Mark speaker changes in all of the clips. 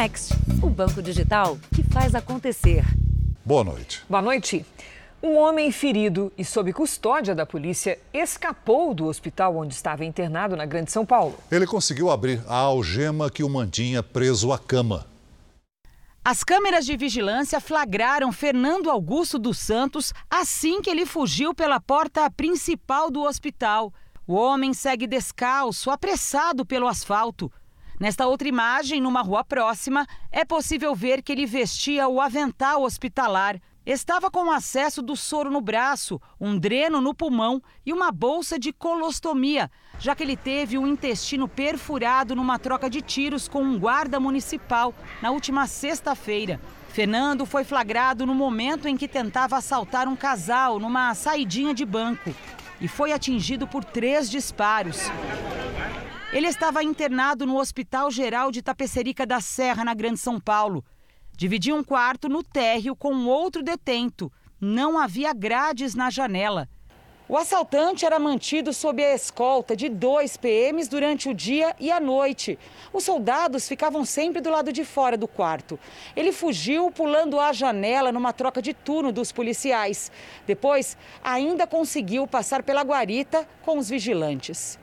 Speaker 1: Next, o banco digital que faz acontecer.
Speaker 2: Boa noite.
Speaker 3: Boa noite. Um homem ferido e sob custódia da polícia escapou do hospital onde estava internado na Grande São Paulo.
Speaker 2: Ele conseguiu abrir a algema que o mantinha preso à cama.
Speaker 4: As câmeras de vigilância flagraram Fernando Augusto dos Santos assim que ele fugiu pela porta principal do hospital. O homem segue descalço, apressado pelo asfalto. Nesta outra imagem, numa rua próxima, é possível ver que ele vestia o avental hospitalar. Estava com acesso do soro no braço, um dreno no pulmão e uma bolsa de colostomia, já que ele teve o intestino perfurado numa troca de tiros com um guarda municipal na última sexta-feira. Fernando foi flagrado no momento em que tentava assaltar um casal numa saidinha de banco e foi atingido por três disparos. Ele estava internado no Hospital Geral de Tapecerica da Serra, na Grande São Paulo. Dividia um quarto no térreo com outro detento. Não havia grades na janela. O assaltante era mantido sob a escolta de dois PMs durante o dia e a noite. Os soldados ficavam sempre do lado de fora do quarto. Ele fugiu pulando a janela numa troca de turno dos policiais. Depois, ainda conseguiu passar pela guarita com os vigilantes.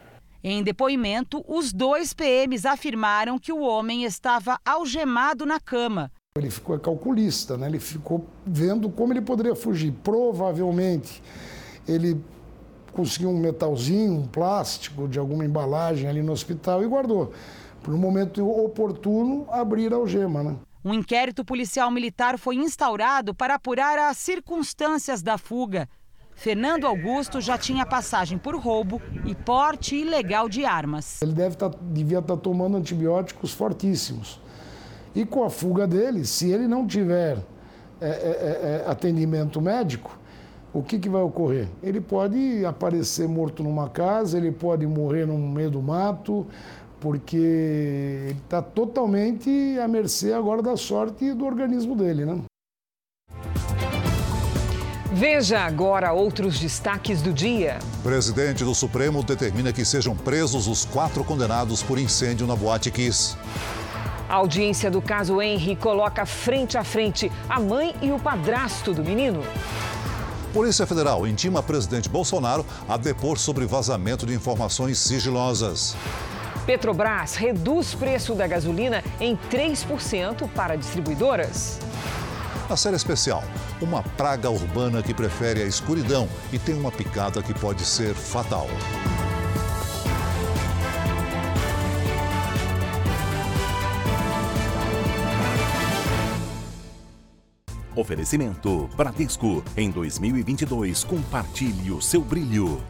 Speaker 4: Em depoimento, os dois PMs afirmaram que o homem estava algemado na cama.
Speaker 5: Ele ficou calculista, né? ele ficou vendo como ele poderia fugir. Provavelmente ele conseguiu um metalzinho, um plástico de alguma embalagem ali no hospital e guardou. Por um momento oportuno, abrir a algema. Né?
Speaker 4: Um inquérito policial militar foi instaurado para apurar as circunstâncias da fuga. Fernando Augusto já tinha passagem por roubo e porte ilegal de armas.
Speaker 5: Ele deve tá, devia estar tá tomando antibióticos fortíssimos. E com a fuga dele, se ele não tiver é, é, é, é, atendimento médico, o que, que vai ocorrer? Ele pode aparecer morto numa casa, ele pode morrer no meio do mato, porque ele está totalmente à mercê agora da sorte do organismo dele, né?
Speaker 3: Veja agora outros destaques do dia.
Speaker 2: Presidente do Supremo determina que sejam presos os quatro condenados por incêndio na Boate Kiss.
Speaker 3: A audiência do caso Henry coloca frente a frente a mãe e o padrasto do menino.
Speaker 2: Polícia Federal intima presidente Bolsonaro a depor sobre vazamento de informações sigilosas.
Speaker 3: Petrobras reduz preço da gasolina em 3% para distribuidoras.
Speaker 2: Na série especial, uma praga urbana que prefere a escuridão e tem uma picada que pode ser fatal.
Speaker 6: Oferecimento Bradesco. Em 2022, compartilhe o seu brilho.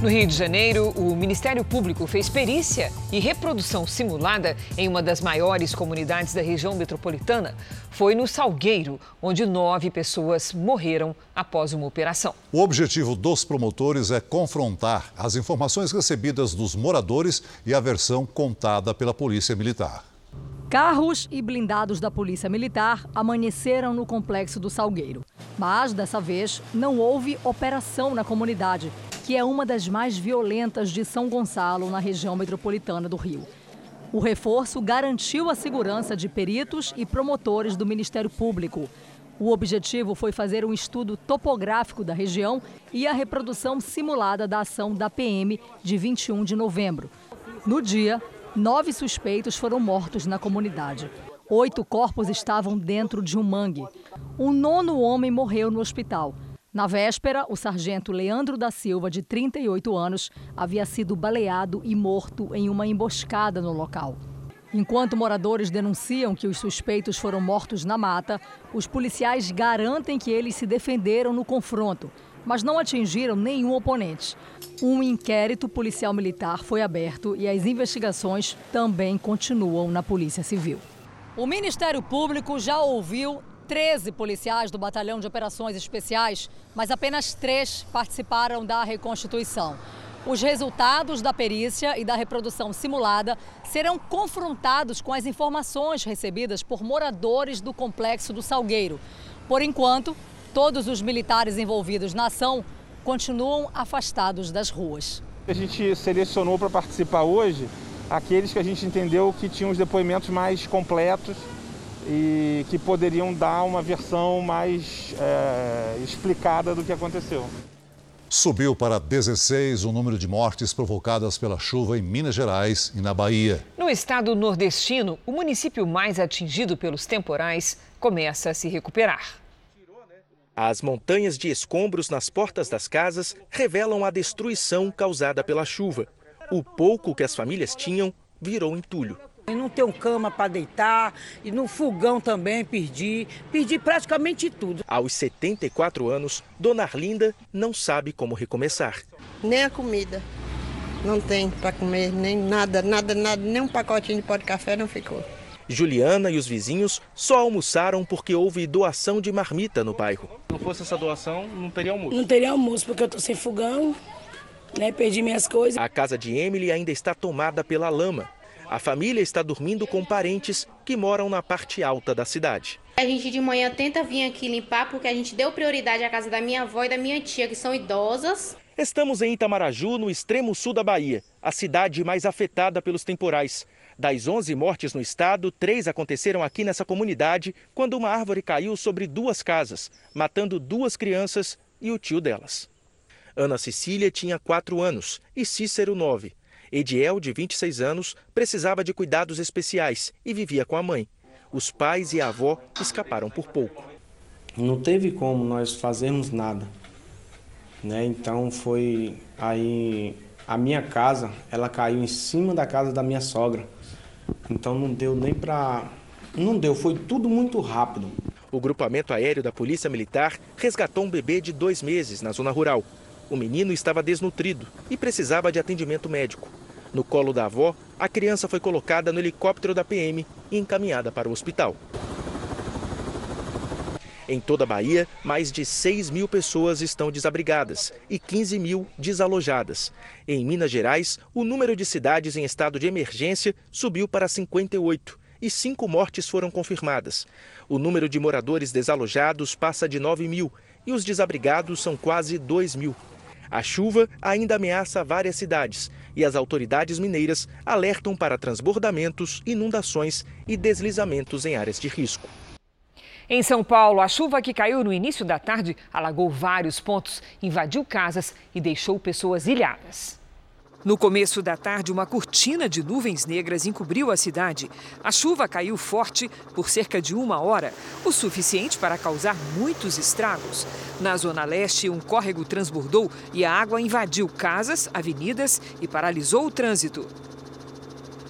Speaker 3: No Rio de Janeiro, o Ministério Público fez perícia e reprodução simulada em uma das maiores comunidades da região metropolitana. Foi no Salgueiro, onde nove pessoas morreram após uma operação.
Speaker 2: O objetivo dos promotores é confrontar as informações recebidas dos moradores e a versão contada pela Polícia Militar.
Speaker 7: Carros e blindados da Polícia Militar amanheceram no complexo do Salgueiro. Mas, dessa vez, não houve operação na comunidade que é uma das mais violentas de São Gonçalo, na região metropolitana do Rio. O reforço garantiu a segurança de peritos e promotores do Ministério Público. O objetivo foi fazer um estudo topográfico da região e a reprodução simulada da ação da PM de 21 de novembro. No dia, nove suspeitos foram mortos na comunidade. Oito corpos estavam dentro de um mangue. Um nono homem morreu no hospital. Na véspera, o sargento Leandro da Silva, de 38 anos, havia sido baleado e morto em uma emboscada no local. Enquanto moradores denunciam que os suspeitos foram mortos na mata, os policiais garantem que eles se defenderam no confronto, mas não atingiram nenhum oponente. Um inquérito policial militar foi aberto e as investigações também continuam na Polícia Civil. O Ministério Público já ouviu 13 policiais do Batalhão de Operações Especiais, mas apenas três participaram da reconstituição. Os resultados da perícia e da reprodução simulada serão confrontados com as informações recebidas por moradores do complexo do Salgueiro. Por enquanto, todos os militares envolvidos na ação continuam afastados das ruas.
Speaker 8: A gente selecionou para participar hoje aqueles que a gente entendeu que tinham os depoimentos mais completos e que poderiam dar uma versão mais é, explicada do que aconteceu.
Speaker 2: Subiu para 16 o número de mortes provocadas pela chuva em Minas Gerais e na Bahia.
Speaker 3: No estado nordestino, o município mais atingido pelos temporais começa a se recuperar.
Speaker 9: As montanhas de escombros nas portas das casas revelam a destruição causada pela chuva. O pouco que as famílias tinham virou entulho.
Speaker 10: Eu não tenho cama para deitar e no fogão também perdi, perdi praticamente tudo.
Speaker 9: Aos 74 anos, Dona Arlinda não sabe como recomeçar.
Speaker 11: Nem a comida. Não tem para comer, nem nada, nada, nada, nem um pacotinho de pó de café não ficou.
Speaker 9: Juliana e os vizinhos só almoçaram porque houve doação de marmita no bairro.
Speaker 8: Se não fosse essa doação, não teria almoço.
Speaker 10: Não teria almoço porque eu tô sem fogão, né? Perdi minhas coisas.
Speaker 9: A casa de Emily ainda está tomada pela lama. A família está dormindo com parentes que moram na parte alta da cidade.
Speaker 12: A gente de manhã tenta vir aqui limpar porque a gente deu prioridade à casa da minha avó e da minha tia, que são idosas.
Speaker 9: Estamos em Itamaraju, no extremo sul da Bahia, a cidade mais afetada pelos temporais. Das 11 mortes no estado, três aconteceram aqui nessa comunidade quando uma árvore caiu sobre duas casas, matando duas crianças e o tio delas. Ana Cecília tinha 4 anos e Cícero 9. Ediel, de 26 anos, precisava de cuidados especiais e vivia com a mãe. Os pais e a avó escaparam por pouco.
Speaker 13: Não teve como nós fazermos nada. Né? Então foi aí a minha casa, ela caiu em cima da casa da minha sogra. Então não deu nem para não deu, foi tudo muito rápido.
Speaker 9: O grupamento aéreo da Polícia Militar resgatou um bebê de dois meses na zona rural. O menino estava desnutrido e precisava de atendimento médico. No colo da avó, a criança foi colocada no helicóptero da PM e encaminhada para o hospital. Em toda a Bahia, mais de 6 mil pessoas estão desabrigadas e 15 mil desalojadas. Em Minas Gerais, o número de cidades em estado de emergência subiu para 58 e cinco mortes foram confirmadas. O número de moradores desalojados passa de 9 mil e os desabrigados são quase 2 mil. A chuva ainda ameaça várias cidades e as autoridades mineiras alertam para transbordamentos, inundações e deslizamentos em áreas de risco.
Speaker 3: Em São Paulo, a chuva que caiu no início da tarde alagou vários pontos, invadiu casas e deixou pessoas ilhadas. No começo da tarde, uma cortina de nuvens negras encobriu a cidade. A chuva caiu forte por cerca de uma hora, o suficiente para causar muitos estragos. Na Zona Leste, um córrego transbordou e a água invadiu casas, avenidas e paralisou o trânsito.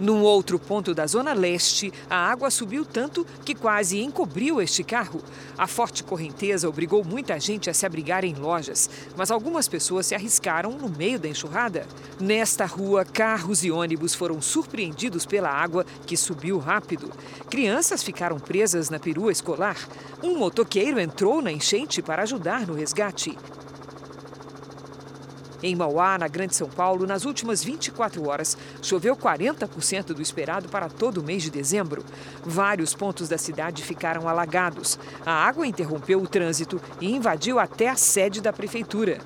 Speaker 3: Num outro ponto da zona leste, a água subiu tanto que quase encobriu este carro. A forte correnteza obrigou muita gente a se abrigar em lojas, mas algumas pessoas se arriscaram no meio da enxurrada. Nesta rua, carros e ônibus foram surpreendidos pela água que subiu rápido. Crianças ficaram presas na perua escolar. Um motoqueiro entrou na enchente para ajudar no resgate. Em Mauá, na Grande São Paulo, nas últimas 24 horas, choveu 40% do esperado para todo o mês de dezembro. Vários pontos da cidade ficaram alagados. A água interrompeu o trânsito e invadiu até a sede da prefeitura.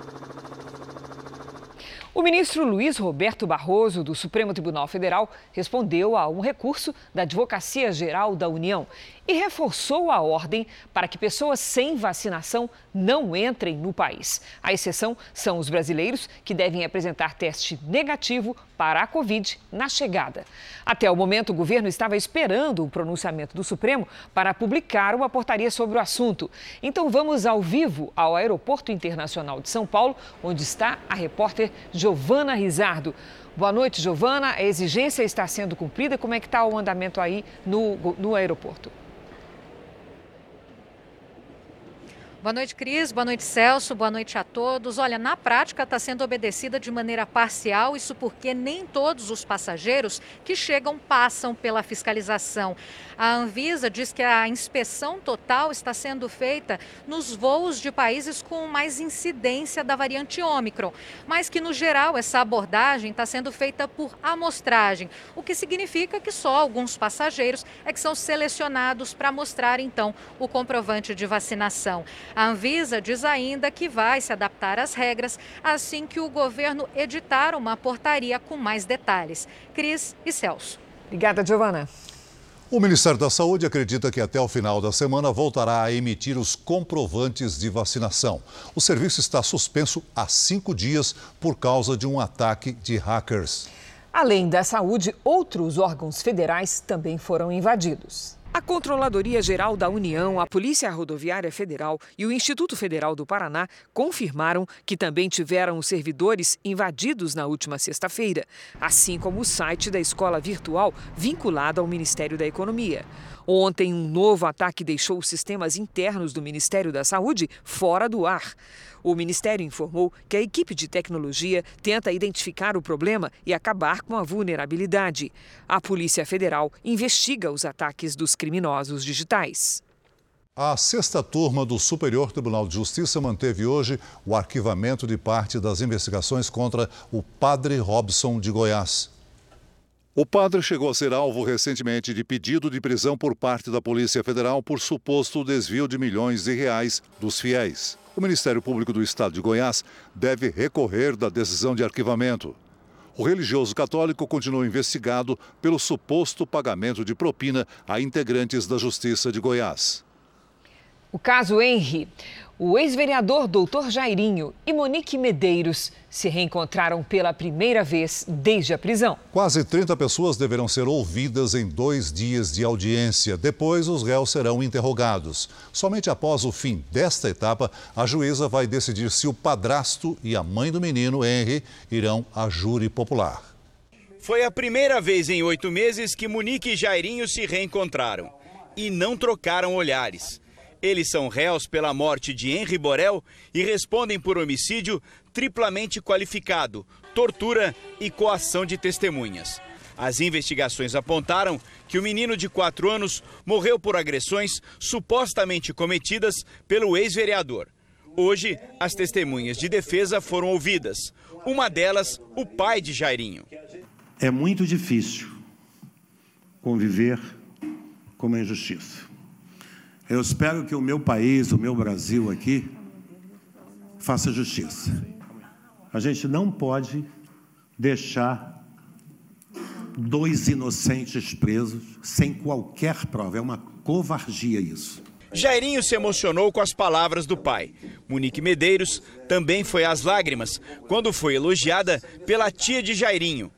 Speaker 3: O ministro Luiz Roberto Barroso, do Supremo Tribunal Federal, respondeu a um recurso da Advocacia Geral da União e reforçou a ordem para que pessoas sem vacinação não entrem no país. A exceção são os brasileiros que devem apresentar teste negativo para a Covid na chegada. Até o momento, o governo estava esperando o pronunciamento do Supremo para publicar uma portaria sobre o assunto. Então vamos ao vivo ao Aeroporto Internacional de São Paulo, onde está a repórter Giovana Rizardo. Boa noite, Giovana. A exigência está sendo cumprida. Como é que está o andamento aí no, no aeroporto?
Speaker 14: Boa noite, Cris. Boa noite, Celso. Boa noite a todos. Olha, na prática está sendo obedecida de maneira parcial, isso porque nem todos os passageiros que chegam passam pela fiscalização. A Anvisa diz que a inspeção total está sendo feita nos voos de países com mais incidência da variante Ômicron, mas que, no geral, essa abordagem está sendo feita por amostragem, o que significa que só alguns passageiros é que são selecionados para mostrar, então, o comprovante de vacinação. A Anvisa diz ainda que vai se adaptar às regras assim que o governo editar uma portaria com mais detalhes. Cris e Celso.
Speaker 3: Obrigada, Giovana.
Speaker 2: O Ministério da Saúde acredita que até o final da semana voltará a emitir os comprovantes de vacinação. O serviço está suspenso há cinco dias por causa de um ataque de hackers.
Speaker 3: Além da saúde, outros órgãos federais também foram invadidos. A Controladoria Geral da União, a Polícia Rodoviária Federal e o Instituto Federal do Paraná confirmaram que também tiveram os servidores invadidos na última sexta-feira, assim como o site da escola virtual vinculada ao Ministério da Economia. Ontem, um novo ataque deixou os sistemas internos do Ministério da Saúde fora do ar. O Ministério informou que a equipe de tecnologia tenta identificar o problema e acabar com a vulnerabilidade. A Polícia Federal investiga os ataques dos criminosos digitais.
Speaker 2: A sexta turma do Superior Tribunal de Justiça manteve hoje o arquivamento de parte das investigações contra o padre Robson de Goiás. O padre chegou a ser alvo recentemente de pedido de prisão por parte da Polícia Federal por suposto desvio de milhões de reais dos fiéis. O Ministério Público do Estado de Goiás deve recorrer da decisão de arquivamento. O religioso católico continuou investigado pelo suposto pagamento de propina a integrantes da Justiça de Goiás.
Speaker 3: O caso Henry. O ex-vereador Doutor Jairinho e Monique Medeiros se reencontraram pela primeira vez desde a prisão.
Speaker 2: Quase 30 pessoas deverão ser ouvidas em dois dias de audiência. Depois, os réus serão interrogados. Somente após o fim desta etapa, a juíza vai decidir se o padrasto e a mãe do menino, Henry, irão a júri popular.
Speaker 15: Foi a primeira vez em oito meses que Monique e Jairinho se reencontraram e não trocaram olhares. Eles são réus pela morte de Henri Borel e respondem por homicídio triplamente qualificado, tortura e coação de testemunhas. As investigações apontaram que o menino de 4 anos morreu por agressões supostamente cometidas pelo ex-vereador. Hoje, as testemunhas de defesa foram ouvidas. Uma delas, o pai de Jairinho.
Speaker 16: É muito difícil conviver com uma injustiça. Eu espero que o meu país, o meu Brasil aqui, faça justiça. A gente não pode deixar dois inocentes presos sem qualquer prova. É uma covardia isso.
Speaker 15: Jairinho se emocionou com as palavras do pai. Monique Medeiros também foi às lágrimas quando foi elogiada pela tia de Jairinho.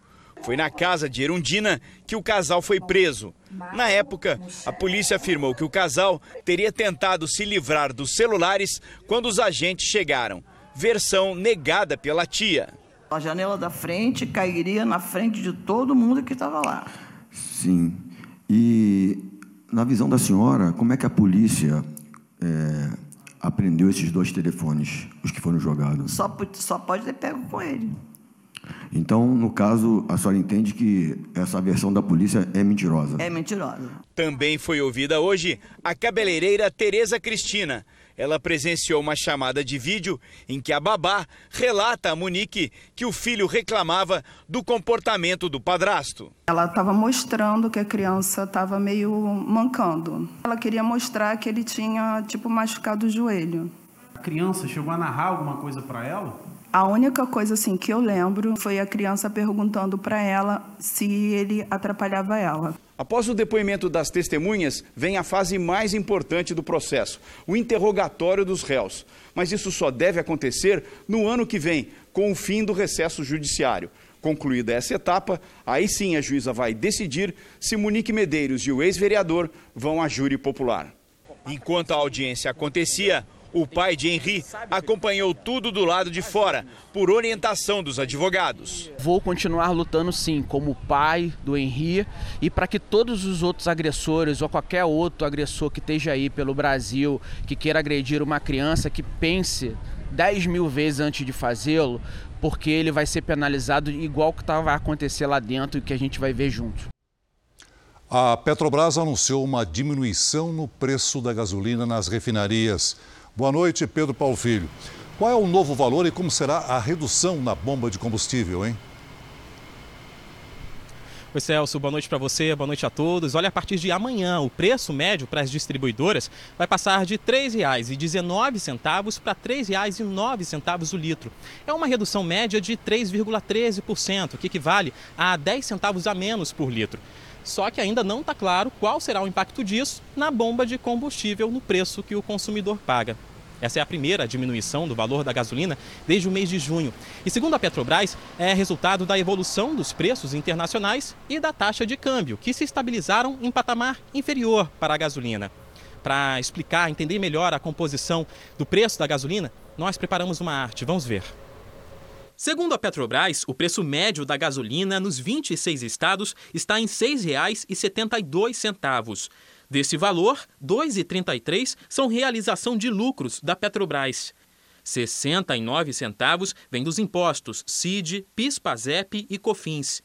Speaker 15: Foi na casa de Erundina que o casal foi preso. Na época, a polícia afirmou que o casal teria tentado se livrar dos celulares quando os agentes chegaram. Versão negada pela tia.
Speaker 17: A janela da frente cairia na frente de todo mundo que estava lá.
Speaker 18: Sim. E na visão da senhora, como é que a polícia é, apreendeu esses dois telefones, os que foram jogados?
Speaker 17: Só, só pode ter pego com ele.
Speaker 18: Então, no caso, a senhora entende que essa versão da polícia é mentirosa?
Speaker 17: É mentirosa.
Speaker 15: Também foi ouvida hoje a cabeleireira Tereza Cristina. Ela presenciou uma chamada de vídeo em que a babá relata a Monique que o filho reclamava do comportamento do padrasto.
Speaker 19: Ela estava mostrando que a criança estava meio mancando. Ela queria mostrar que ele tinha, tipo, machucado o joelho.
Speaker 20: A criança chegou a narrar alguma coisa para ela?
Speaker 19: A única coisa assim que eu lembro foi a criança perguntando para ela se ele atrapalhava ela.
Speaker 15: Após o depoimento das testemunhas, vem a fase mais importante do processo, o interrogatório dos réus. Mas isso só deve acontecer no ano que vem, com o fim do recesso judiciário. Concluída essa etapa, aí sim a juíza vai decidir se Monique Medeiros e o ex-vereador vão à júri popular. Enquanto a audiência acontecia, o pai de Henri acompanhou tudo do lado de fora, por orientação dos advogados.
Speaker 21: Vou continuar lutando sim, como pai do Henri, e para que todos os outros agressores ou qualquer outro agressor que esteja aí pelo Brasil, que queira agredir uma criança, que pense 10 mil vezes antes de fazê-lo, porque ele vai ser penalizado igual que tá, vai acontecer lá dentro e que a gente vai ver junto.
Speaker 2: A Petrobras anunciou uma diminuição no preço da gasolina nas refinarias. Boa noite, Pedro Paulo Filho. Qual é o novo valor e como será a redução na bomba de combustível, hein?
Speaker 22: Oi, Celso, boa noite para você, boa noite a todos. Olha, a partir de amanhã, o preço médio para as distribuidoras vai passar de R$ 3,19 para R$ 3,09 o litro. É uma redução média de 3,13%, que equivale a 10 centavos a menos por litro. Só que ainda não está claro qual será o impacto disso na bomba de combustível no preço que o consumidor paga. Essa é a primeira diminuição do valor da gasolina desde o mês de junho. E segundo a Petrobras, é resultado da evolução dos preços internacionais e da taxa de câmbio, que se estabilizaram em patamar inferior para a gasolina. Para explicar, entender melhor a composição do preço da gasolina, nós preparamos uma arte. Vamos ver. Segundo a Petrobras, o preço médio da gasolina nos 26 estados está em R$ 6,72. Desse valor, R$ 2,33 são realização de lucros da Petrobras. 69 centavos vem dos impostos CID, PIS, PASEP e COFINS.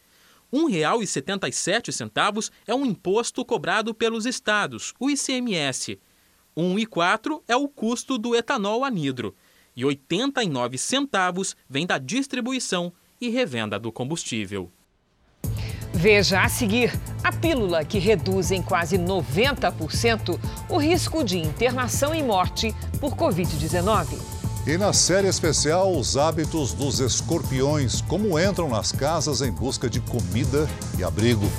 Speaker 22: R$ 1,77 é um imposto cobrado pelos estados, o ICMS. R$ 1,04 é o custo do etanol anidro. E 89 centavos vem da distribuição e revenda do combustível.
Speaker 3: Veja a seguir a pílula que reduz em quase 90% o risco de internação e morte por Covid-19.
Speaker 2: E na série especial, os hábitos dos escorpiões, como entram nas casas em busca de comida e abrigo.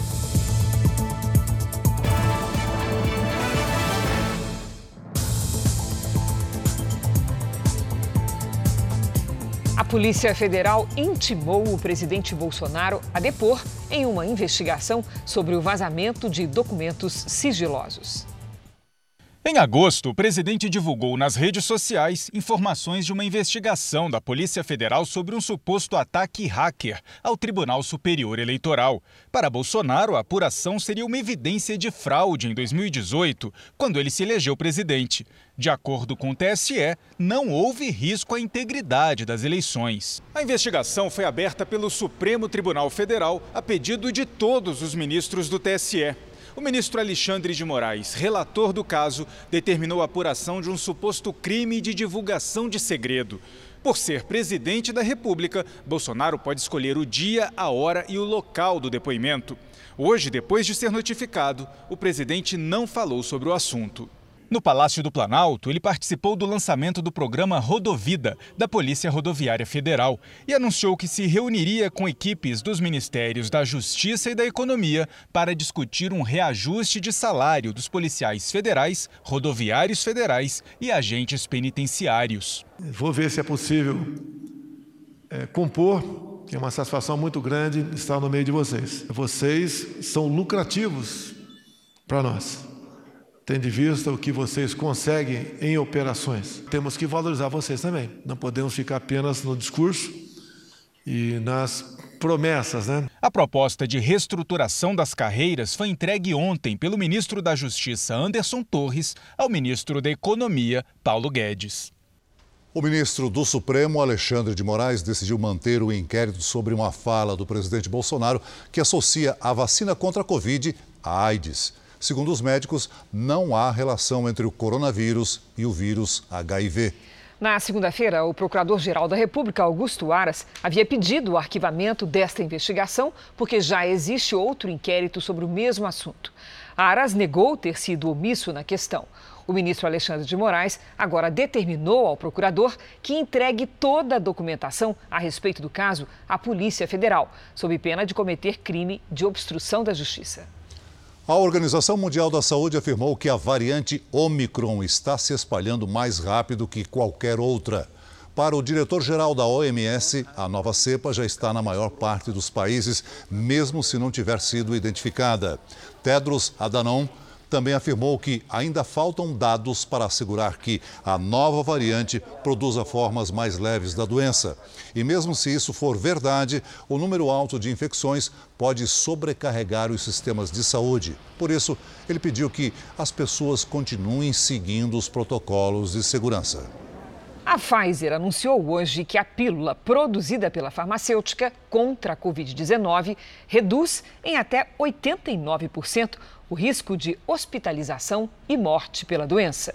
Speaker 3: Polícia Federal intimou o presidente Bolsonaro a depor em uma investigação sobre o vazamento de documentos sigilosos.
Speaker 23: Em agosto, o presidente divulgou nas redes sociais informações de uma investigação da Polícia Federal sobre um suposto ataque hacker ao Tribunal Superior Eleitoral. Para Bolsonaro, a apuração seria uma evidência de fraude em 2018, quando ele se elegeu presidente. De acordo com o TSE, não houve risco à integridade das eleições. A investigação foi aberta pelo Supremo Tribunal Federal a pedido de todos os ministros do TSE. O ministro Alexandre de Moraes, relator do caso, determinou a apuração de um suposto crime de divulgação de segredo. Por ser presidente da República, Bolsonaro pode escolher o dia, a hora e o local do depoimento. Hoje, depois de ser notificado, o presidente não falou sobre o assunto. No Palácio do Planalto, ele participou do lançamento do programa Rodovida, da Polícia Rodoviária Federal, e anunciou que se reuniria com equipes dos Ministérios da Justiça e da Economia para discutir um reajuste de salário dos policiais federais, rodoviários federais e agentes penitenciários.
Speaker 24: Vou ver se é possível é, compor, que é uma satisfação muito grande estar no meio de vocês. Vocês são lucrativos para nós tendo em vista o que vocês conseguem em operações. Temos que valorizar vocês também. Não podemos ficar apenas no discurso e nas promessas, né?
Speaker 23: A proposta de reestruturação das carreiras foi entregue ontem pelo ministro da Justiça, Anderson Torres, ao ministro da Economia, Paulo Guedes.
Speaker 2: O ministro do Supremo, Alexandre de Moraes, decidiu manter o inquérito sobre uma fala do presidente Bolsonaro que associa a vacina contra a Covid à AIDS. Segundo os médicos, não há relação entre o coronavírus e o vírus HIV.
Speaker 3: Na segunda-feira, o Procurador-Geral da República, Augusto Aras, havia pedido o arquivamento desta investigação porque já existe outro inquérito sobre o mesmo assunto. Aras negou ter sido omisso na questão. O ministro Alexandre de Moraes agora determinou ao procurador que entregue toda a documentação a respeito do caso à Polícia Federal, sob pena de cometer crime de obstrução da justiça.
Speaker 2: A Organização Mundial da Saúde afirmou que a variante Omicron está se espalhando mais rápido que qualquer outra. Para o diretor-geral da OMS, a nova cepa já está na maior parte dos países, mesmo se não tiver sido identificada. Tedros Adhanom também afirmou que ainda faltam dados para assegurar que a nova variante produza formas mais leves da doença. E mesmo se isso for verdade, o número alto de infecções pode sobrecarregar os sistemas de saúde. Por isso, ele pediu que as pessoas continuem seguindo os protocolos de segurança.
Speaker 3: A Pfizer anunciou hoje que a pílula produzida pela farmacêutica contra a Covid-19 reduz em até 89% o risco de hospitalização e morte pela doença.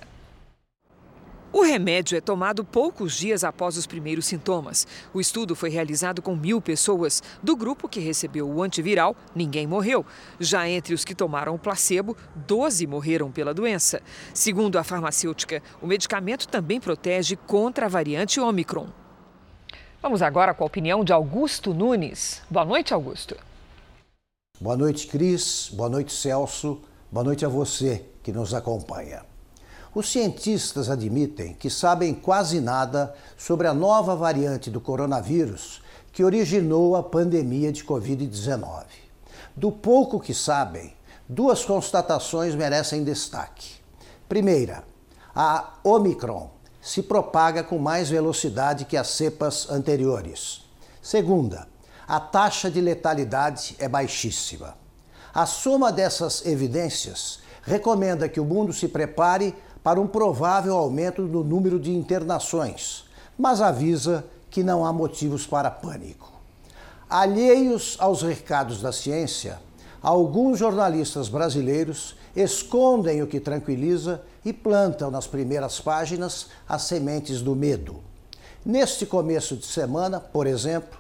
Speaker 3: O remédio é tomado poucos dias após os primeiros sintomas. O estudo foi realizado com mil pessoas. Do grupo que recebeu o antiviral, ninguém morreu. Já entre os que tomaram o placebo, 12 morreram pela doença. Segundo a farmacêutica, o medicamento também protege contra a variante Omicron. Vamos agora com a opinião de Augusto Nunes. Boa noite, Augusto.
Speaker 25: Boa noite, Cris. Boa noite, Celso. Boa noite a você que nos acompanha. Os cientistas admitem que sabem quase nada sobre a nova variante do coronavírus que originou a pandemia de Covid-19. Do pouco que sabem, duas constatações merecem destaque. Primeira, a Omicron se propaga com mais velocidade que as cepas anteriores. Segunda, a taxa de letalidade é baixíssima. A soma dessas evidências recomenda que o mundo se prepare para um provável aumento no número de internações, mas avisa que não há motivos para pânico. Alheios aos recados da ciência, alguns jornalistas brasileiros escondem o que tranquiliza e plantam nas primeiras páginas as sementes do medo. Neste começo de semana, por exemplo,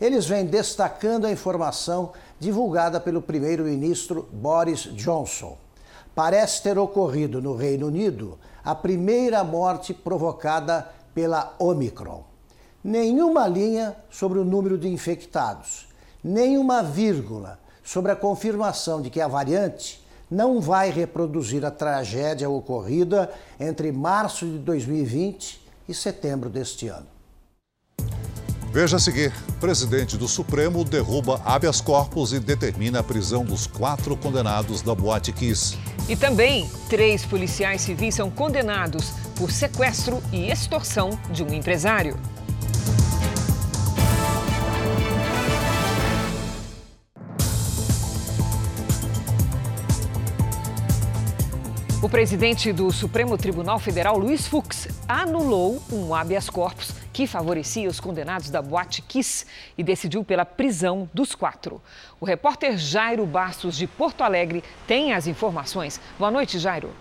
Speaker 25: eles vêm destacando a informação divulgada pelo primeiro-ministro Boris Johnson parece ter ocorrido no Reino Unido a primeira morte provocada pela Omicron. Nenhuma linha sobre o número de infectados, nenhuma vírgula sobre a confirmação de que a variante não vai reproduzir a tragédia ocorrida entre março de 2020 e setembro deste ano.
Speaker 2: Veja a seguir: presidente do Supremo derruba habeas corpus e determina a prisão dos quatro condenados da Boate Kiss.
Speaker 3: E também, três policiais civis são condenados por sequestro e extorsão de um empresário. O presidente do Supremo Tribunal Federal, Luiz Fux, anulou um habeas corpus que favorecia os condenados da Boate Kiss e decidiu pela prisão dos quatro. O repórter Jairo Bastos, de Porto Alegre, tem as informações. Boa noite, Jairo.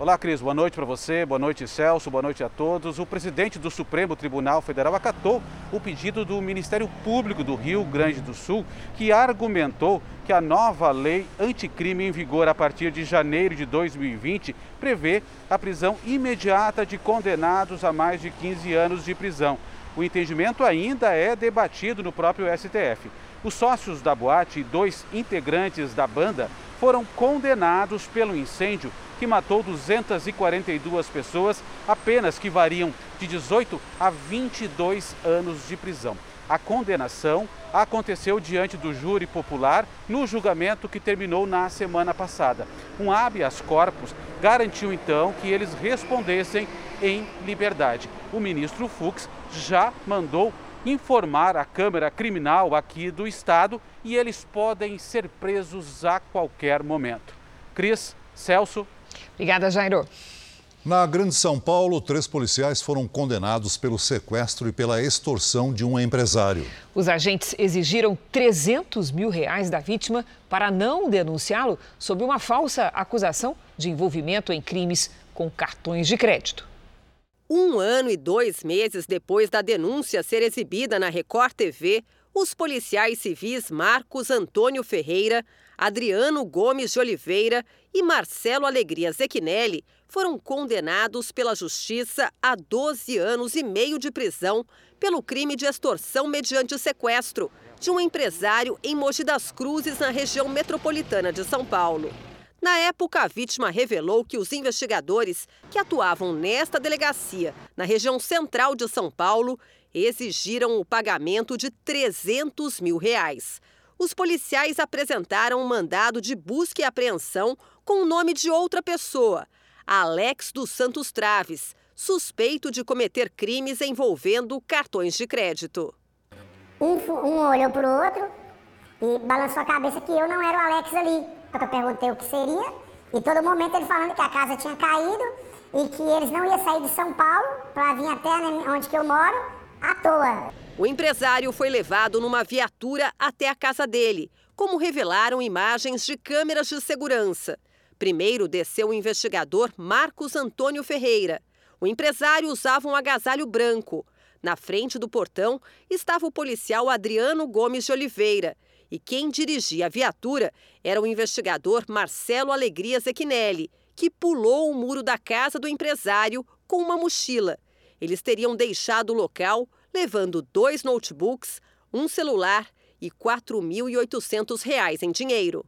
Speaker 26: Olá, Cris. Boa noite para você. Boa noite, Celso. Boa noite a todos. O presidente do Supremo Tribunal Federal acatou o pedido do Ministério Público do Rio Grande do Sul, que argumentou que a nova lei anticrime em vigor a partir de janeiro de 2020 prevê a prisão imediata de condenados a mais de 15 anos de prisão. O entendimento ainda é debatido no próprio STF. Os sócios da boate e dois integrantes da banda foram condenados pelo incêndio que matou 242 pessoas, apenas que variam de 18 a 22 anos de prisão. A condenação aconteceu diante do júri popular no julgamento que terminou na semana passada. Um habeas corpus garantiu então que eles respondessem em liberdade. O ministro Fux já mandou informar a Câmara Criminal aqui do Estado e eles podem ser presos a qualquer momento. Cris, Celso.
Speaker 3: Obrigada, Jairo.
Speaker 2: Na Grande São Paulo, três policiais foram condenados pelo sequestro e pela extorsão de um empresário.
Speaker 3: Os agentes exigiram 300 mil reais da vítima para não denunciá-lo sob uma falsa acusação de envolvimento em crimes com cartões de crédito.
Speaker 27: Um ano e dois meses depois da denúncia ser exibida na Record TV, os policiais civis Marcos Antônio Ferreira, Adriano Gomes de Oliveira e Marcelo Alegria Zequinelli foram condenados pela Justiça a 12 anos e meio de prisão pelo crime de extorsão mediante sequestro de um empresário em Mogi das Cruzes, na região metropolitana de São Paulo. Na época, a vítima revelou que os investigadores que atuavam nesta delegacia, na região central de São Paulo, exigiram o pagamento de 300 mil reais. Os policiais apresentaram um mandado de busca e apreensão com o nome de outra pessoa, Alex dos Santos Traves, suspeito de cometer crimes envolvendo cartões de crédito.
Speaker 28: Um, um olhou para o outro e balançou a cabeça que eu não era o Alex ali. Eu perguntei o que seria e todo momento ele falando que a casa tinha caído e que eles não iam sair de São Paulo para vir até onde que eu moro à toa.
Speaker 27: O empresário foi levado numa viatura até a casa dele, como revelaram imagens de câmeras de segurança. Primeiro desceu o investigador Marcos Antônio Ferreira. O empresário usava um agasalho branco. Na frente do portão estava o policial Adriano Gomes de Oliveira. E quem dirigia a viatura era o investigador Marcelo Alegria Zequinelli, que pulou o muro da casa do empresário com uma mochila. Eles teriam deixado o local levando dois notebooks, um celular e R$ 4.800 em dinheiro.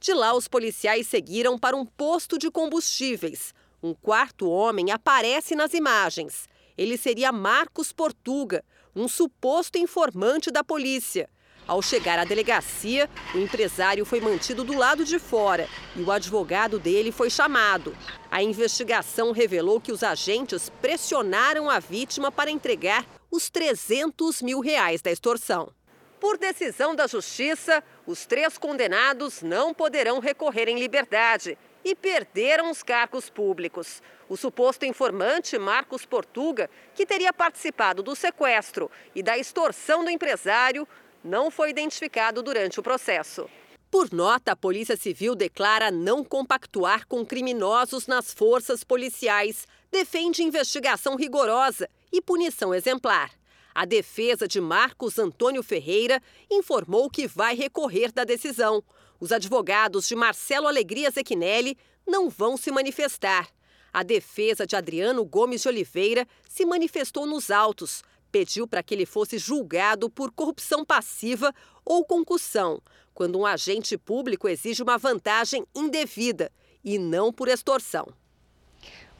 Speaker 27: De lá, os policiais seguiram para um posto de combustíveis. Um quarto homem aparece nas imagens. Ele seria Marcos Portuga, um suposto informante da polícia. Ao chegar à delegacia, o empresário foi mantido do lado de fora e o advogado dele foi chamado. A investigação revelou que os agentes pressionaram a vítima para entregar os 300 mil reais da extorsão. Por decisão da Justiça, os três condenados não poderão recorrer em liberdade e perderam os cargos públicos. O suposto informante Marcos Portuga, que teria participado do sequestro e da extorsão do empresário, não foi identificado durante o processo. Por nota, a Polícia Civil declara não compactuar com criminosos nas forças policiais, defende investigação rigorosa e punição exemplar. A defesa de Marcos Antônio Ferreira informou que vai recorrer da decisão. Os advogados de Marcelo Alegria Zequinelli não vão se manifestar. A defesa de Adriano Gomes de Oliveira se manifestou nos autos, pediu para que ele fosse julgado por corrupção passiva ou concussão, quando um agente público exige uma vantagem indevida e não por extorsão.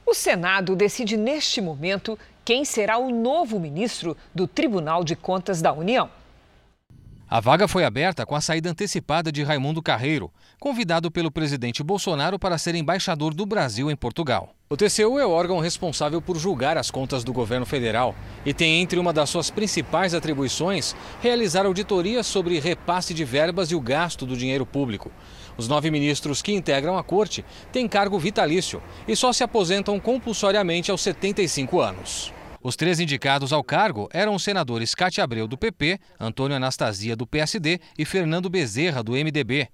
Speaker 3: O Senado decide neste momento quem será o novo ministro do Tribunal de Contas da União.
Speaker 29: A vaga foi aberta com a saída antecipada de Raimundo Carreiro, convidado pelo presidente Bolsonaro para ser embaixador do Brasil em Portugal. O TCU é o órgão responsável por julgar as contas do governo federal e tem entre uma das suas principais atribuições realizar auditorias sobre repasse de verbas e o gasto do dinheiro público. Os nove ministros que integram a corte têm cargo vitalício e só se aposentam compulsoriamente aos 75 anos. Os três indicados ao cargo eram os senadores Cátia Abreu, do PP, Antônio Anastasia, do PSD e Fernando Bezerra, do MDB.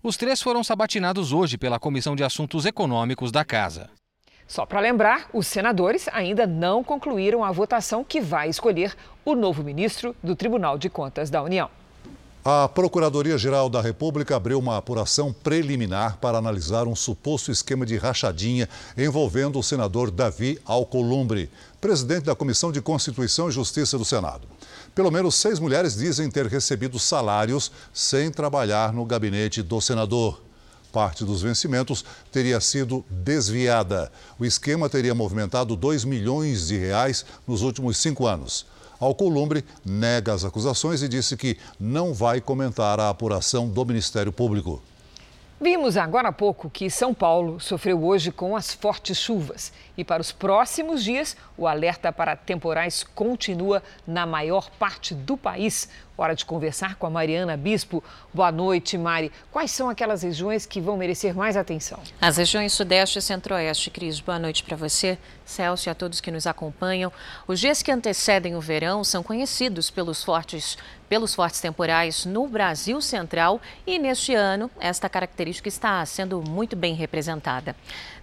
Speaker 29: Os três foram sabatinados hoje pela Comissão de Assuntos Econômicos da Casa.
Speaker 3: Só para lembrar, os senadores ainda não concluíram a votação que vai escolher o novo ministro do Tribunal de Contas da União.
Speaker 2: A Procuradoria-Geral da República abriu uma apuração preliminar para analisar um suposto esquema de rachadinha envolvendo o senador Davi Alcolumbre, presidente da Comissão de Constituição e Justiça do Senado. Pelo menos seis mulheres dizem ter recebido salários sem trabalhar no gabinete do senador. Parte dos vencimentos teria sido desviada. O esquema teria movimentado 2 milhões de reais nos últimos cinco anos. Alcolumbre nega as acusações e disse que não vai comentar a apuração do Ministério Público.
Speaker 3: Vimos agora há pouco que São Paulo sofreu hoje com as fortes chuvas. E para os próximos dias, o alerta para temporais continua na maior parte do país. Hora de conversar com a Mariana Bispo. Boa noite, Mari. Quais são aquelas regiões que vão merecer mais atenção?
Speaker 30: As regiões Sudeste e Centro-Oeste. Cris, boa noite para você, Celso e a todos que nos acompanham. Os dias que antecedem o verão são conhecidos pelos fortes pelos fortes temporais no Brasil Central e neste ano esta característica está sendo muito bem representada.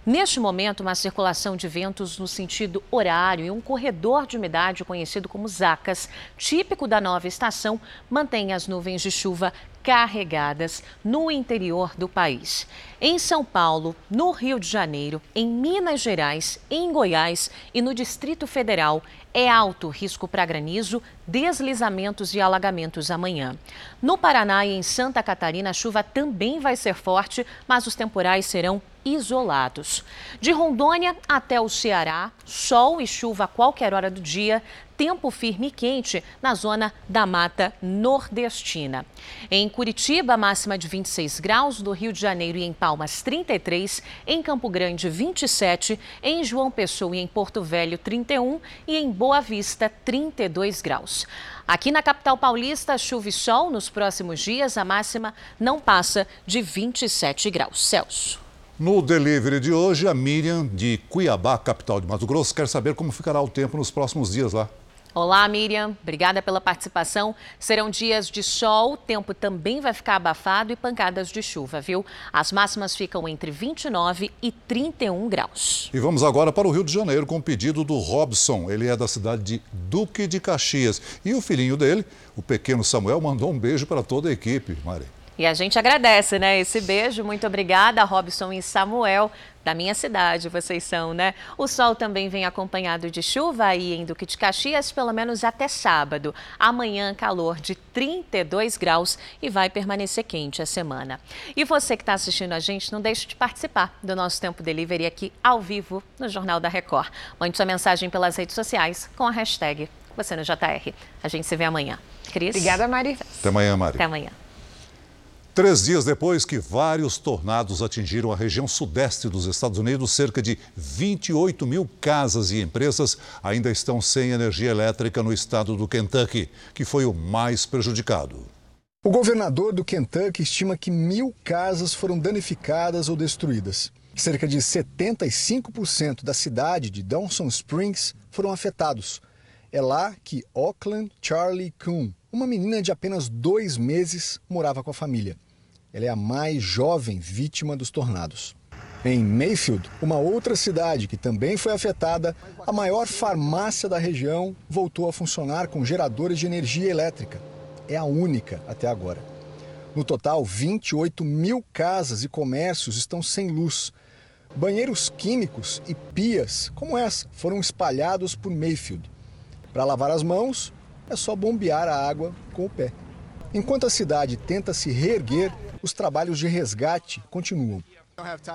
Speaker 30: Neste momento, uma circulação de ventos no sentido horário e um corredor de umidade conhecido como zacas, típico da nova estação, mantém as nuvens de chuva carregadas no interior do país. Em São Paulo, no Rio de Janeiro, em Minas Gerais, em Goiás e no Distrito Federal, é alto risco para granizo, deslizamentos e alagamentos amanhã. No Paraná e em Santa Catarina, a chuva também vai ser forte, mas os temporais serão isolados. De Rondônia até o Ceará, sol e chuva a qualquer hora do dia, tempo firme e quente na zona da Mata Nordestina. Em Curitiba, máxima de 26 graus, no Rio de Janeiro e em Palmas 33, em Campo Grande 27, em João Pessoa e em Porto Velho 31 e em Boa Vista 32 graus. Aqui na capital paulista, chuva e sol nos próximos dias, a máxima não passa de 27 graus. Celso.
Speaker 2: No delivery de hoje, a Miriam, de Cuiabá, capital de Mato Grosso, quer saber como ficará o tempo nos próximos dias lá.
Speaker 30: Olá, Miriam. Obrigada pela participação. Serão dias de sol, o tempo também vai ficar abafado e pancadas de chuva, viu? As máximas ficam entre 29 e 31 graus.
Speaker 2: E vamos agora para o Rio de Janeiro com o pedido do Robson. Ele é da cidade de Duque de Caxias. E o filhinho dele, o pequeno Samuel, mandou um beijo para toda a equipe, Mari.
Speaker 30: E a gente agradece, né? Esse beijo. Muito obrigada, Robson e Samuel, da minha cidade, vocês são, né? O sol também vem acompanhado de chuva aí em Duque de Caxias, pelo menos até sábado. Amanhã, calor de 32 graus e vai permanecer quente a semana. E você que está assistindo a gente, não deixe de participar do nosso Tempo Delivery aqui ao vivo no Jornal da Record. Mande sua mensagem pelas redes sociais com a hashtag você no JR. A gente se vê amanhã. Cris?
Speaker 3: Obrigada, Mari.
Speaker 2: Até amanhã, Mari.
Speaker 30: Até amanhã.
Speaker 2: Três dias depois que vários tornados atingiram a região sudeste dos Estados Unidos, cerca de 28 mil casas e empresas ainda estão sem energia elétrica no estado do Kentucky, que foi o mais prejudicado.
Speaker 31: O governador do Kentucky estima que mil casas foram danificadas ou destruídas. Cerca de 75% da cidade de Dawson Springs foram afetados. É lá que Auckland Charlie Kuhn, uma menina de apenas dois meses, morava com a família. Ela é a mais jovem vítima dos tornados. Em Mayfield, uma outra cidade que também foi afetada, a maior farmácia da região voltou a funcionar com geradores de energia elétrica. É a única até agora. No total, 28 mil casas e comércios estão sem luz. Banheiros químicos e pias como essa foram espalhados por Mayfield. Para lavar as mãos, é só bombear a água com o pé. Enquanto a cidade tenta se reerguer, os trabalhos de resgate continuam.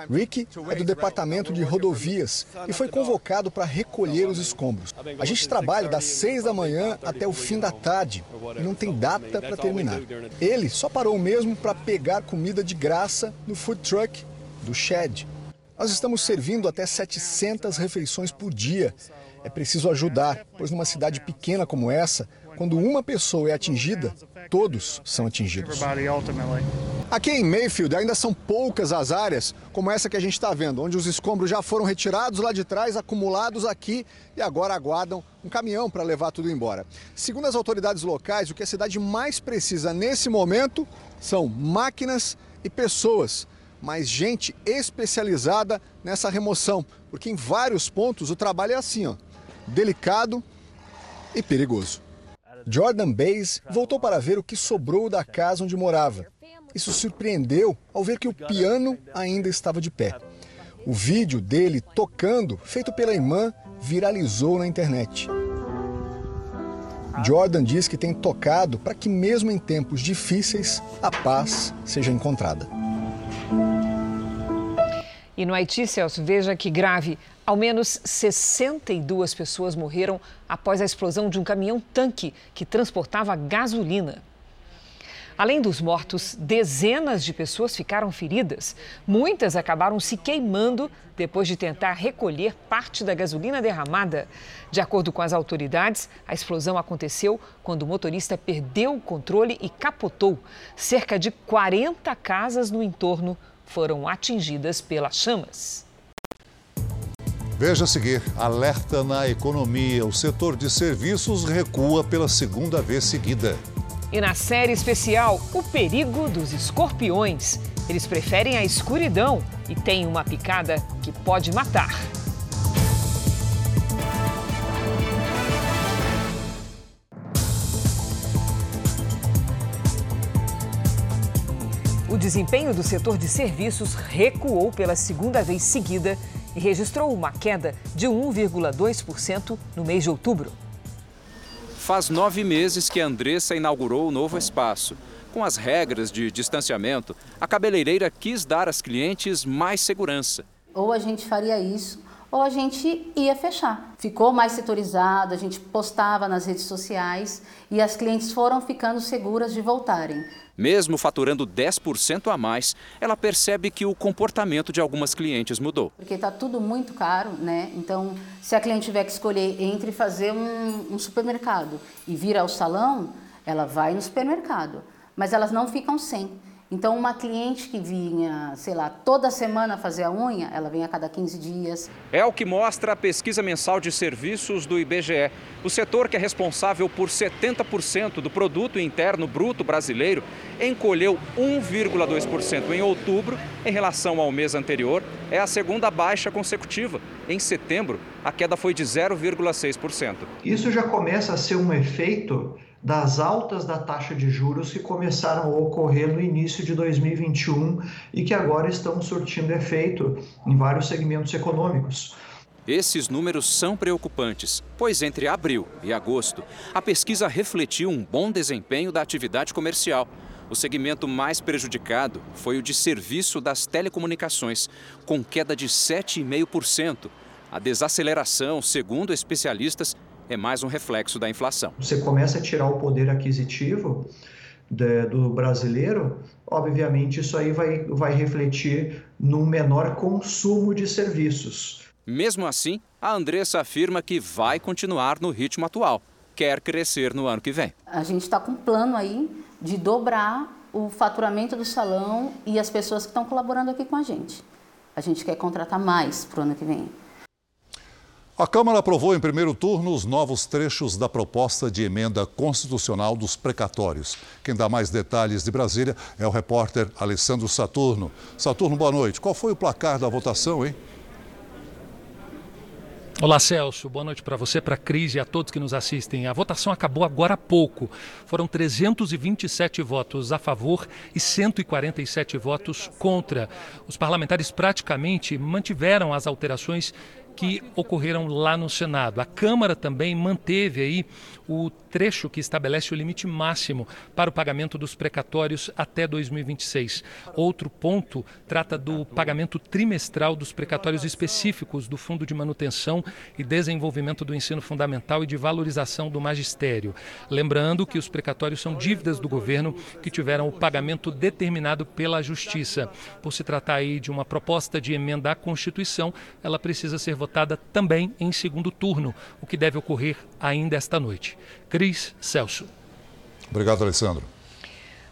Speaker 31: Rick é do Departamento de Rodovias e foi convocado para recolher os escombros. A gente trabalha das 6 da manhã até o fim da tarde e não tem data para terminar. Ele só parou mesmo para pegar comida de graça no food truck do Shed. Nós estamos servindo até 700 refeições por dia. É preciso ajudar, pois numa cidade pequena como essa, quando uma pessoa é atingida, todos são atingidos. Aqui em Mayfield ainda são poucas as áreas, como essa que a gente está vendo, onde os escombros já foram retirados lá de trás, acumulados aqui e agora aguardam um caminhão para levar tudo embora. Segundo as autoridades locais, o que a cidade mais precisa nesse momento são máquinas e pessoas, mas gente especializada nessa remoção, porque em vários pontos o trabalho é assim, ó, delicado e perigoso. Jordan Bays voltou para ver o que sobrou da casa onde morava. Isso surpreendeu ao ver que o piano ainda estava de pé. O vídeo dele tocando, feito pela irmã, viralizou na internet. Jordan diz que tem tocado para que, mesmo em tempos difíceis, a paz seja encontrada.
Speaker 3: E no Haiti, Celso, veja que grave. Ao menos 62 pessoas morreram após a explosão de um caminhão-tanque que transportava gasolina. Além dos mortos, dezenas de pessoas ficaram feridas. Muitas acabaram se queimando depois de tentar recolher parte da gasolina derramada. De acordo com as autoridades, a explosão aconteceu quando o motorista perdeu o controle e capotou. Cerca de 40 casas no entorno foram atingidas pelas chamas.
Speaker 2: Veja a seguir: alerta na economia. O setor de serviços recua pela segunda vez seguida.
Speaker 3: E na série especial, o perigo dos escorpiões. Eles preferem a escuridão e têm uma picada que pode matar. Desempenho do setor de serviços recuou pela segunda vez seguida e registrou uma queda de 1,2% no mês de outubro.
Speaker 32: Faz nove meses que a Andressa inaugurou o novo espaço. Com as regras de distanciamento, a cabeleireira quis dar às clientes mais segurança.
Speaker 33: Ou a gente faria isso, ou a gente ia fechar. Ficou mais setorizado, a gente postava nas redes sociais e as clientes foram ficando seguras de voltarem.
Speaker 32: Mesmo faturando 10% a mais, ela percebe que o comportamento de algumas clientes mudou.
Speaker 33: Porque está tudo muito caro, né? Então, se a cliente tiver que escolher entre fazer um, um supermercado e vir ao salão, ela vai no supermercado. Mas elas não ficam sem. Então, uma cliente que vinha, sei lá, toda semana fazer a unha, ela vem a cada 15 dias.
Speaker 32: É o que mostra a pesquisa mensal de serviços do IBGE. O setor que é responsável por 70% do produto interno bruto brasileiro encolheu 1,2% em outubro em relação ao mês anterior. É a segunda baixa consecutiva. Em setembro, a queda foi de 0,6%.
Speaker 34: Isso já começa a ser um efeito das altas da taxa de juros que começaram a ocorrer no início de 2021 e que agora estão surtindo efeito em vários segmentos econômicos.
Speaker 32: Esses números são preocupantes, pois entre abril e agosto, a pesquisa refletiu um bom desempenho da atividade comercial. O segmento mais prejudicado foi o de serviço das telecomunicações, com queda de 7,5%. A desaceleração, segundo especialistas, é mais um reflexo da inflação.
Speaker 34: Você começa a tirar o poder aquisitivo de, do brasileiro, obviamente isso aí vai, vai refletir num menor consumo de serviços.
Speaker 32: Mesmo assim, a Andressa afirma que vai continuar no ritmo atual, quer crescer no ano que vem.
Speaker 33: A gente está com um plano aí de dobrar o faturamento do salão e as pessoas que estão colaborando aqui com a gente. A gente quer contratar mais para o ano que vem.
Speaker 2: A Câmara aprovou em primeiro turno os novos trechos da proposta de emenda constitucional dos precatórios. Quem dá mais detalhes de Brasília é o repórter Alessandro Saturno. Saturno, boa noite. Qual foi o placar da votação, hein?
Speaker 35: Olá, Celso. Boa noite para você, para a Cris e a todos que nos assistem. A votação acabou agora há pouco. Foram 327 votos a favor e 147 votos contra. Os parlamentares praticamente mantiveram as alterações que ocorreram lá no Senado. A Câmara também manteve aí o trecho que estabelece o limite máximo para o pagamento dos precatórios até 2026. Outro ponto trata do pagamento trimestral dos precatórios específicos do Fundo de Manutenção e Desenvolvimento do Ensino Fundamental e de Valorização do Magistério. Lembrando que os precatórios são dívidas do governo que tiveram o pagamento determinado pela Justiça. Por se tratar aí de uma proposta de emenda à Constituição, ela precisa ser votada também em segundo turno, o que deve ocorrer ainda esta noite. Cris Celso.
Speaker 2: Obrigado, Alessandro.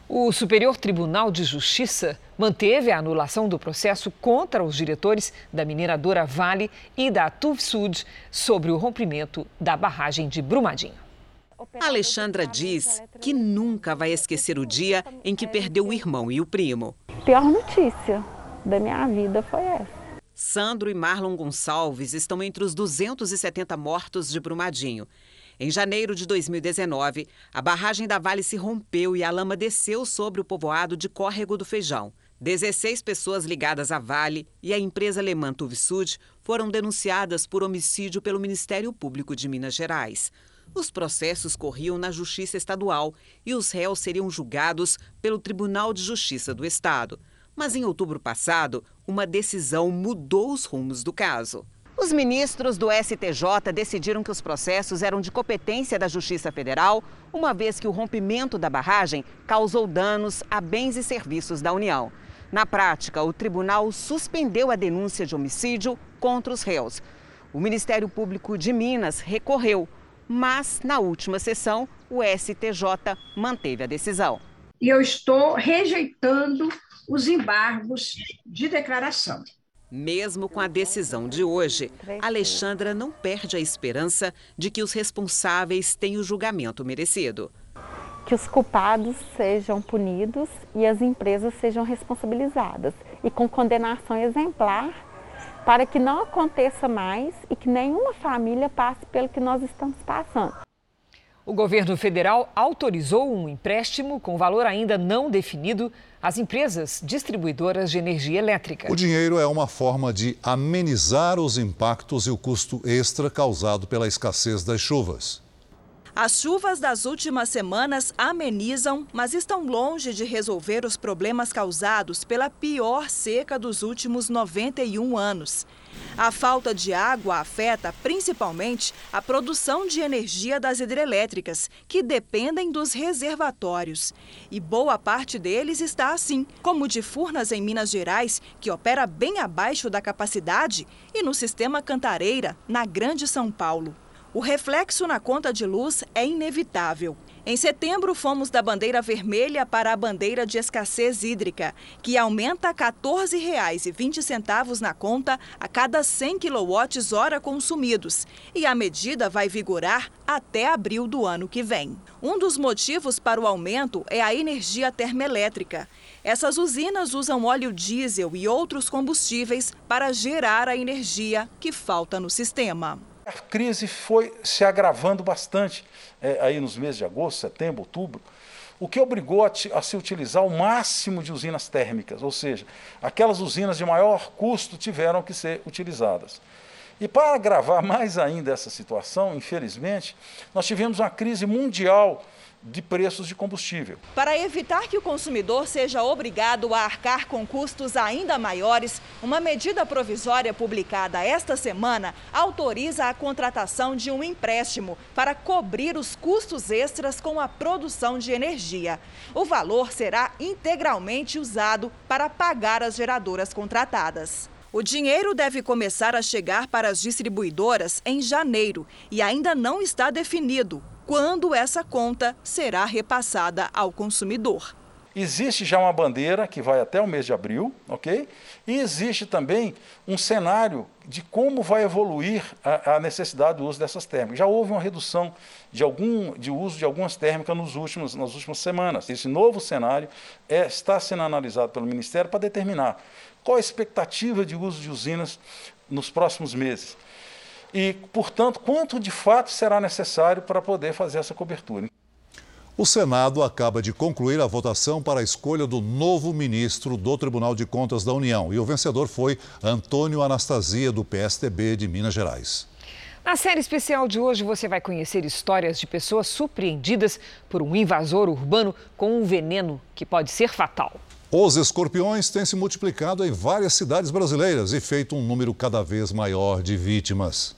Speaker 3: O Superior Tribunal de Justiça manteve a anulação do processo contra os diretores da mineradora Vale e da Tuvsud sobre o rompimento da barragem de Brumadinho.
Speaker 36: Alexandra diz que nunca vai esquecer o dia em que perdeu o irmão e o primo.
Speaker 37: A pior notícia da minha vida foi essa.
Speaker 36: Sandro e Marlon Gonçalves estão entre os 270 mortos de Brumadinho. Em janeiro de 2019, a barragem da Vale se rompeu e a lama desceu sobre o povoado de Córrego do Feijão. 16 pessoas ligadas à Vale e à empresa alemã Tuvsud foram denunciadas por homicídio pelo Ministério Público de Minas Gerais. Os processos corriam na Justiça Estadual e os réus seriam julgados pelo Tribunal de Justiça do Estado. Mas em outubro passado, uma decisão mudou os rumos do caso. Os ministros do STJ decidiram que os processos eram de competência da Justiça Federal, uma vez que o rompimento da barragem causou danos a bens e serviços da União. Na prática, o tribunal suspendeu a denúncia de homicídio contra os réus. O Ministério Público de Minas recorreu, mas na última sessão, o STJ manteve a decisão.
Speaker 38: E eu estou rejeitando os embargos de declaração.
Speaker 36: Mesmo com a decisão de hoje, Alexandra não perde a esperança de que os responsáveis tenham o julgamento merecido.
Speaker 37: Que os culpados sejam punidos e as empresas sejam responsabilizadas e com condenação exemplar para que não aconteça mais e que nenhuma família passe pelo que nós estamos passando.
Speaker 3: O governo federal autorizou um empréstimo com valor ainda não definido às empresas distribuidoras de energia elétrica.
Speaker 2: O dinheiro é uma forma de amenizar os impactos e o custo extra causado pela escassez das chuvas.
Speaker 39: As chuvas das últimas semanas amenizam, mas estão longe de resolver os problemas causados pela pior seca dos últimos 91 anos. A falta de água afeta principalmente a produção de energia das hidrelétricas, que dependem dos reservatórios. E boa parte deles está assim, como o de Furnas, em Minas Gerais, que opera bem abaixo da capacidade, e no sistema Cantareira, na Grande São Paulo. O reflexo na conta de luz é inevitável. Em setembro, fomos da bandeira vermelha para a bandeira de escassez hídrica, que aumenta R$ 14,20 na conta a cada 100 kWh consumidos. E a medida vai vigorar até abril do ano que vem. Um dos motivos para o aumento é a energia termoelétrica. Essas usinas usam óleo diesel e outros combustíveis para gerar a energia que falta no sistema.
Speaker 40: A crise foi se agravando bastante é, aí nos meses de agosto, setembro, outubro, o que obrigou a, a, se utilizar o máximo de usinas térmicas, ou seja, aquelas usinas de maior custo tiveram que ser utilizadas. E para agravar mais ainda essa situação, infelizmente, nós tivemos uma crise mundial de preços de combustível.
Speaker 39: Para evitar que o consumidor seja obrigado a arcar com custos ainda maiores, uma medida provisória publicada esta semana autoriza a contratação de um empréstimo para cobrir os custos extras com a produção de energia. O valor será integralmente usado para pagar as geradoras contratadas. O dinheiro deve começar a chegar para as distribuidoras em janeiro e ainda não está definido quando essa conta será repassada ao consumidor.
Speaker 40: Existe já uma bandeira que vai até o mês de abril, ok? E existe também um cenário de como vai evoluir a, a necessidade do uso dessas térmicas. Já houve uma redução de, algum, de uso de algumas térmicas nos últimos, nas últimas semanas. Esse novo cenário é, está sendo analisado pelo Ministério para determinar qual a expectativa de uso de usinas nos próximos meses e, portanto, quanto de fato será necessário para poder fazer essa cobertura.
Speaker 2: O Senado acaba de concluir a votação para a escolha do novo ministro do Tribunal de Contas da União. E o vencedor foi Antônio Anastasia, do PSTB de Minas Gerais.
Speaker 3: Na série especial de hoje, você vai conhecer histórias de pessoas surpreendidas por um invasor urbano com um veneno que pode ser fatal.
Speaker 2: Os escorpiões têm se multiplicado em várias cidades brasileiras e feito um número cada vez maior de vítimas.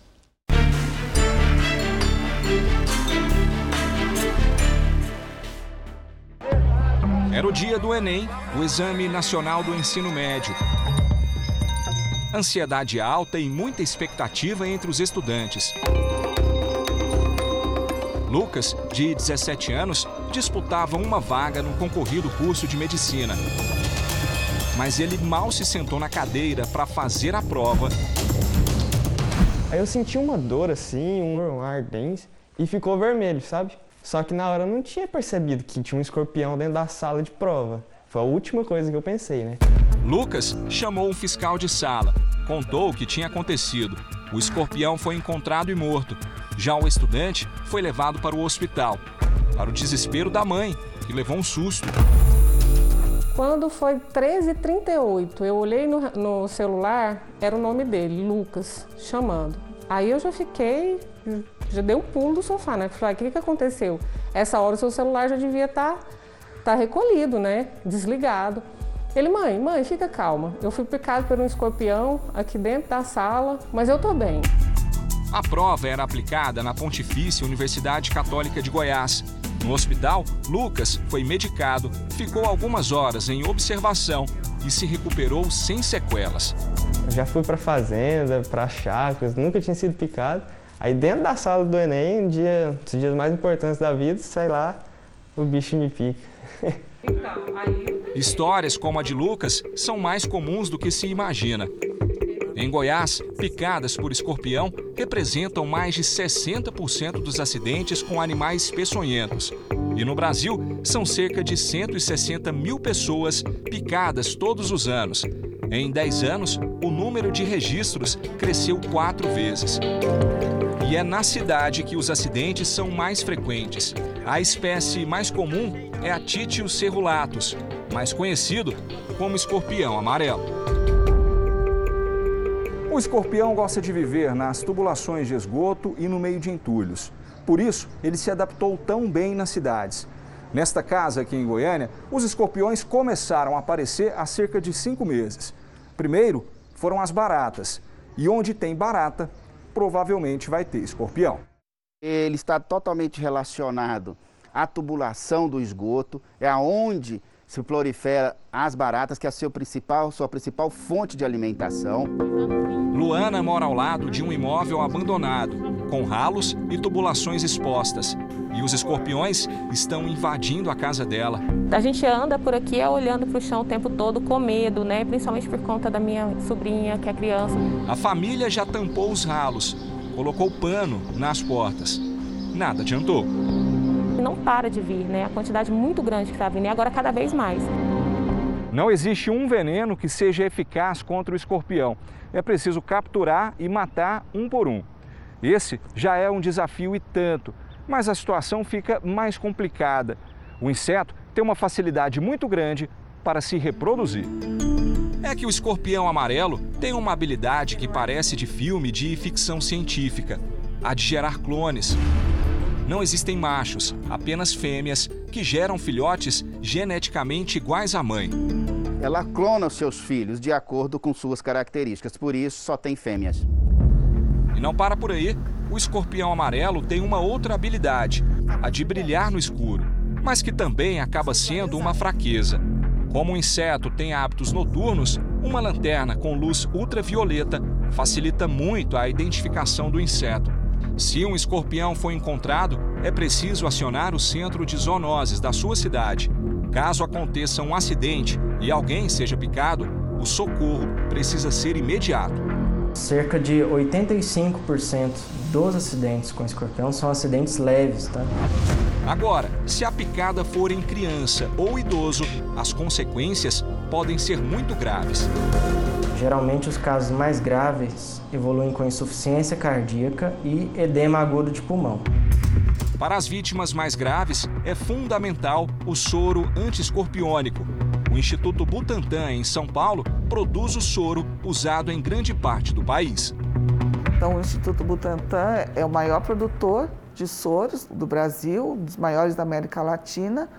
Speaker 41: Era o dia do Enem, o Exame Nacional do Ensino Médio. Ansiedade alta e muita expectativa entre os estudantes. Lucas, de 17 anos, disputava uma vaga no concorrido curso de medicina. Mas ele mal se sentou na cadeira para fazer a prova.
Speaker 42: Aí eu senti uma dor assim, um ardência e ficou vermelho, sabe? Só que na hora eu não tinha percebido que tinha um escorpião dentro da sala de prova. Foi a última coisa que eu pensei, né?
Speaker 41: Lucas chamou um fiscal de sala, contou o que tinha acontecido. O escorpião foi encontrado e morto. Já o estudante foi levado para o hospital. Para o desespero da mãe, que levou um susto.
Speaker 43: Quando foi 13h38, eu olhei no, no celular, era o nome dele, Lucas, chamando. Aí eu já fiquei já dei um pulo do sofá, né? Falei, o que, que aconteceu? Essa hora o seu celular já devia estar tá, tá recolhido, né? Desligado. Ele, mãe, mãe, fica calma. Eu fui picado por um escorpião aqui dentro da sala, mas eu tô bem.
Speaker 41: A prova era aplicada na Pontifícia Universidade Católica de Goiás. No hospital, Lucas foi medicado, ficou algumas horas em observação e se recuperou sem sequelas.
Speaker 42: Eu já fui para fazenda, para chácaras, nunca tinha sido picado. Aí dentro da sala do Enem, um dia, um dos dias mais importantes da vida, sei lá, o bicho me pica.
Speaker 41: Histórias como a de Lucas são mais comuns do que se imagina. Em Goiás, picadas por escorpião representam mais de 60% dos acidentes com animais peçonhentos. E no Brasil, são cerca de 160 mil pessoas picadas todos os anos. Em 10 anos, o número de registros cresceu quatro vezes. E é na cidade que os acidentes são mais frequentes. A espécie mais comum é a Titius cerulatus, mais conhecido como escorpião amarelo.
Speaker 44: O escorpião gosta de viver nas tubulações de esgoto e no meio de entulhos. Por isso, ele se adaptou tão bem nas cidades. Nesta casa aqui em Goiânia, os escorpiões começaram a aparecer há cerca de cinco meses. Primeiro foram as baratas. E onde tem barata, provavelmente vai ter escorpião.
Speaker 45: Ele está totalmente relacionado à tubulação do esgoto, é aonde se prolifera as baratas, que é a seu principal, sua principal fonte de alimentação.
Speaker 41: Luana mora ao lado de um imóvel abandonado, com ralos e tubulações expostas. E os escorpiões estão invadindo a casa dela.
Speaker 43: A gente anda por aqui é olhando para o chão o tempo todo com medo, né? Principalmente por conta da minha sobrinha, que é criança.
Speaker 41: A família já tampou os ralos, colocou pano nas portas. Nada adiantou.
Speaker 43: Não para de vir, né? A quantidade muito grande que está vindo e agora cada vez mais.
Speaker 41: Não existe um veneno que seja eficaz contra o escorpião. É preciso capturar e matar um por um. Esse já é um desafio e tanto mas a situação fica mais complicada. O inseto tem uma facilidade muito grande para se reproduzir. É que o escorpião amarelo tem uma habilidade que parece de filme de ficção científica: a de gerar clones. Não existem machos, apenas fêmeas que geram filhotes geneticamente iguais à mãe.
Speaker 46: Ela clona os seus filhos de acordo com suas características, por isso só tem fêmeas.
Speaker 41: E não para por aí o escorpião amarelo tem uma outra habilidade, a de brilhar no escuro, mas que também acaba sendo uma fraqueza. Como o inseto tem hábitos noturnos, uma lanterna com luz ultravioleta facilita muito a identificação do inseto. Se um escorpião for encontrado, é preciso acionar o centro de zoonoses da sua cidade. Caso aconteça um acidente e alguém seja picado, o socorro precisa ser imediato.
Speaker 42: Cerca de 85% dos acidentes com escorpião são acidentes leves, tá?
Speaker 41: Agora, se a picada for em criança ou idoso, as consequências podem ser muito graves.
Speaker 42: Geralmente, os casos mais graves evoluem com insuficiência cardíaca e edema agudo de pulmão.
Speaker 41: Para as vítimas mais graves, é fundamental o soro antiescorpiônico. O Instituto Butantan, em São Paulo, produz o soro usado em grande parte do país.
Speaker 47: Então, o Instituto Butantan é o maior produtor de soros do Brasil, um dos maiores da América Latina,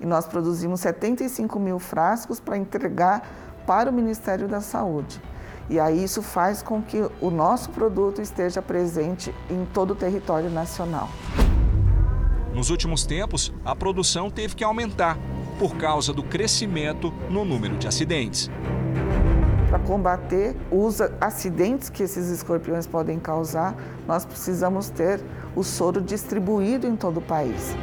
Speaker 47: e nós produzimos 75 mil frascos para entregar para o Ministério da Saúde. E aí isso faz com que o nosso produto esteja presente em todo o território nacional.
Speaker 41: Nos últimos tempos, a produção teve que aumentar por causa do crescimento no número de acidentes
Speaker 47: para combater os acidentes que esses escorpiões podem causar, nós precisamos ter o soro distribuído em todo o país.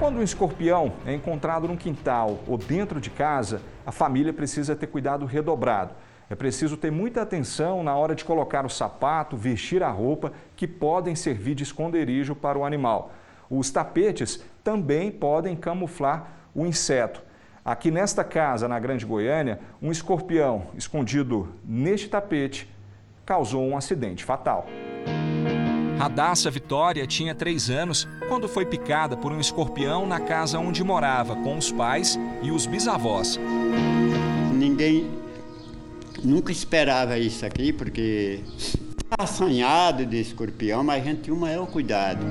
Speaker 41: Quando um escorpião é encontrado num quintal ou dentro de casa, a família precisa ter cuidado redobrado. É preciso ter muita atenção na hora de colocar o sapato, vestir a roupa, que podem servir de esconderijo para o animal. Os tapetes também podem camuflar o inseto. Aqui nesta casa, na Grande Goiânia, um escorpião escondido neste tapete causou um acidente fatal. Radassa Vitória tinha três anos quando foi picada por um escorpião na casa onde morava com os pais e os bisavós.
Speaker 48: Ninguém nunca esperava isso aqui, porque assanhado de escorpião, mas a gente tinha o maior cuidado.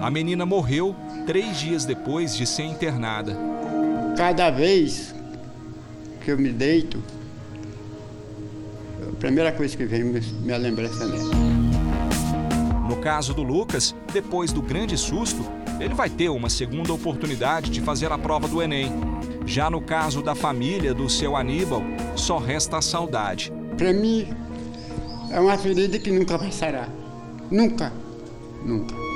Speaker 41: A menina morreu três dias depois de ser internada.
Speaker 48: Cada vez que eu me deito, a primeira coisa que vem minha lembrança dela.
Speaker 41: No caso do Lucas, depois do grande susto, ele vai ter uma segunda oportunidade de fazer a prova do Enem. Já no caso da família do seu Aníbal, só resta a saudade.
Speaker 48: Para mim, é uma ferida que nunca vai sarar. Nunca. Nunca.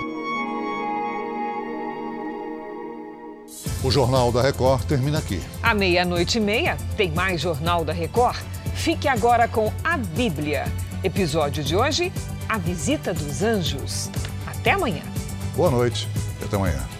Speaker 2: O Jornal da Record termina aqui.
Speaker 3: À meia-noite e meia, tem mais Jornal da Record? Fique agora com a Bíblia. Episódio de hoje: A Visita dos Anjos. Até amanhã.
Speaker 2: Boa noite e até amanhã.